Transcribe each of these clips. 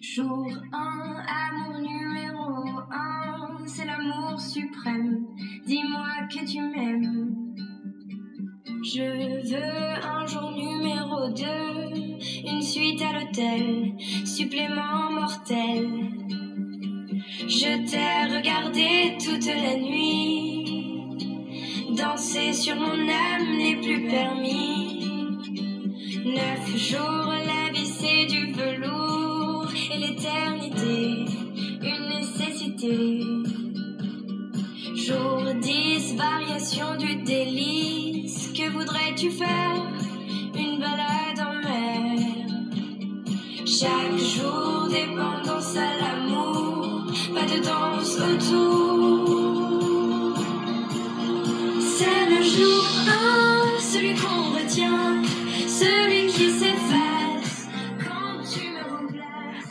Jour 1, amour numéro 1, c'est l'amour suprême. Dis-moi que tu m'aimes. Je veux un jour numéro 2, une suite à l'hôtel, supplément mortel. Je t'ai regardé toute la nuit, danser sur mon âme n'est plus permis. Neuf jours, la vie c'est du velours une nécessité. Jour 10, variation du délice, que voudrais-tu faire? Une balade en mer. Chaque jour, dépendance à l'amour, pas de danse autour. C'est le jour 1, celui qu'on retient, celui qui s'efface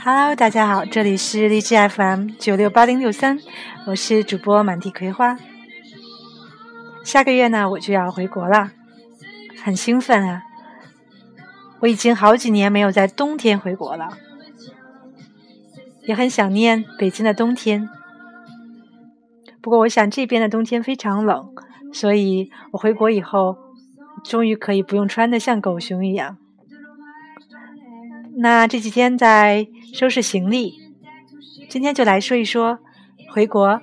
Hello，大家好，这里是荔枝 FM 九六八零六三，我是主播满地葵花。下个月呢，我就要回国了，很兴奋啊！我已经好几年没有在冬天回国了，也很想念北京的冬天。不过，我想这边的冬天非常冷，所以我回国以后，终于可以不用穿的像狗熊一样。那这几天在收拾行李，今天就来说一说回国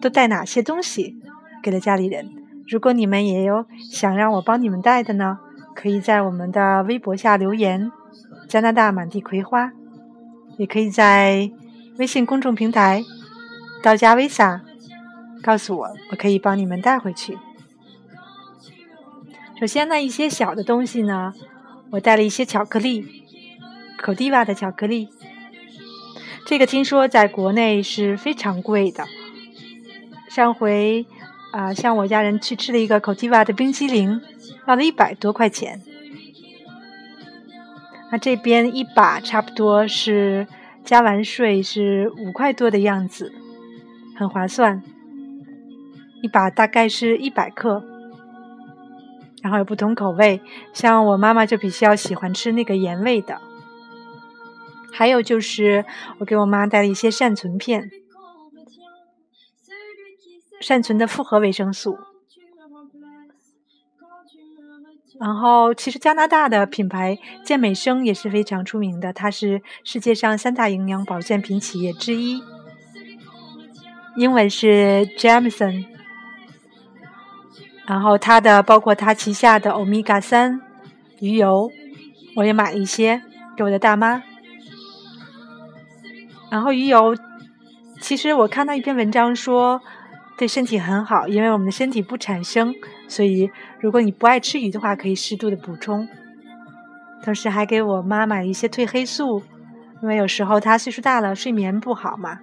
都带哪些东西给了家里人。如果你们也有想让我帮你们带的呢，可以在我们的微博下留言“加拿大满地葵花”，也可以在微信公众平台“到家 Visa” 告诉我，我可以帮你们带回去。首先呢，一些小的东西呢，我带了一些巧克力。口蒂瓦的巧克力，这个听说在国内是非常贵的。上回啊，像我家人去吃了一个口蒂瓦的冰淇淋，要了一百多块钱。那这边一把差不多是加完税是五块多的样子，很划算。一把大概是一百克，然后有不同口味，像我妈妈就比较喜欢吃那个盐味的。还有就是，我给我妈带了一些善存片，善存的复合维生素。然后，其实加拿大的品牌健美生也是非常出名的，它是世界上三大营养保健品企业之一，英文是 Jameson。然后，它的包括它旗下的欧米伽三鱼油，我也买了一些给我的大妈。然后鱼油，其实我看到一篇文章说对身体很好，因为我们的身体不产生，所以如果你不爱吃鱼的话，可以适度的补充。同时还给我妈买了一些褪黑素，因为有时候她岁数大了，睡眠不好嘛。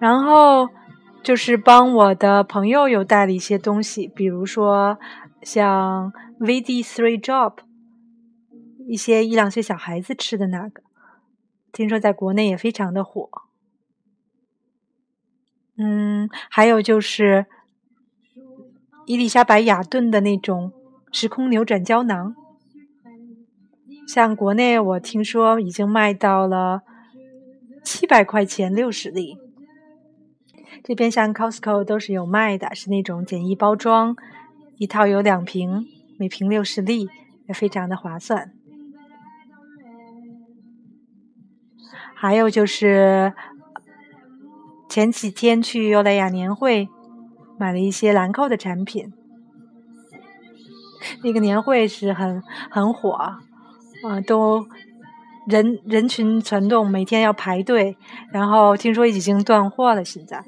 然后就是帮我的朋友有带了一些东西，比如说像 VD Three Drop，一些一两岁小孩子吃的那个。听说在国内也非常的火，嗯，还有就是伊丽莎白雅顿的那种时空扭转胶囊，像国内我听说已经卖到了七百块钱六十粒，这边像 Costco 都是有卖的，是那种简易包装，一套有两瓶，每瓶六十粒，也非常的划算。还有就是前几天去优莱雅年会，买了一些兰蔻的产品。那个年会是很很火，啊，都人人群攒动，每天要排队。然后听说已经断货了，现在，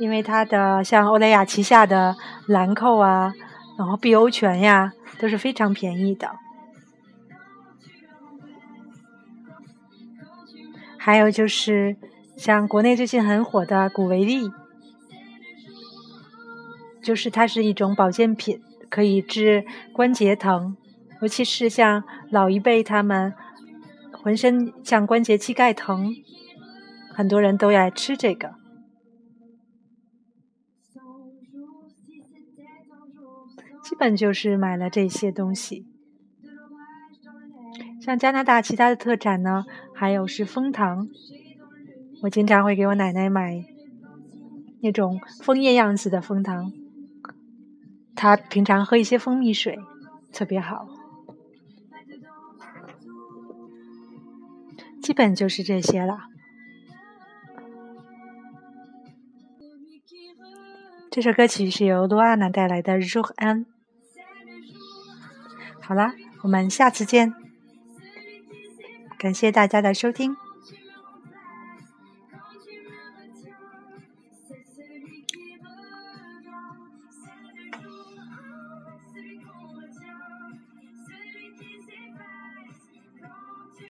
因为它的像欧莱雅旗下的兰蔻啊，然后碧欧泉呀，都是非常便宜的。还有就是，像国内最近很火的谷维力，就是它是一种保健品，可以治关节疼，尤其是像老一辈他们浑身像关节、膝盖疼，很多人都爱吃这个。基本就是买了这些东西。像加拿大其他的特产呢，还有是枫糖，我经常会给我奶奶买那种枫叶样子的枫糖，她平常喝一些蜂蜜水，特别好。基本就是这些了。这首歌曲是由罗安娜带来的《日安》。好啦，我们下次见。感谢大家的收听。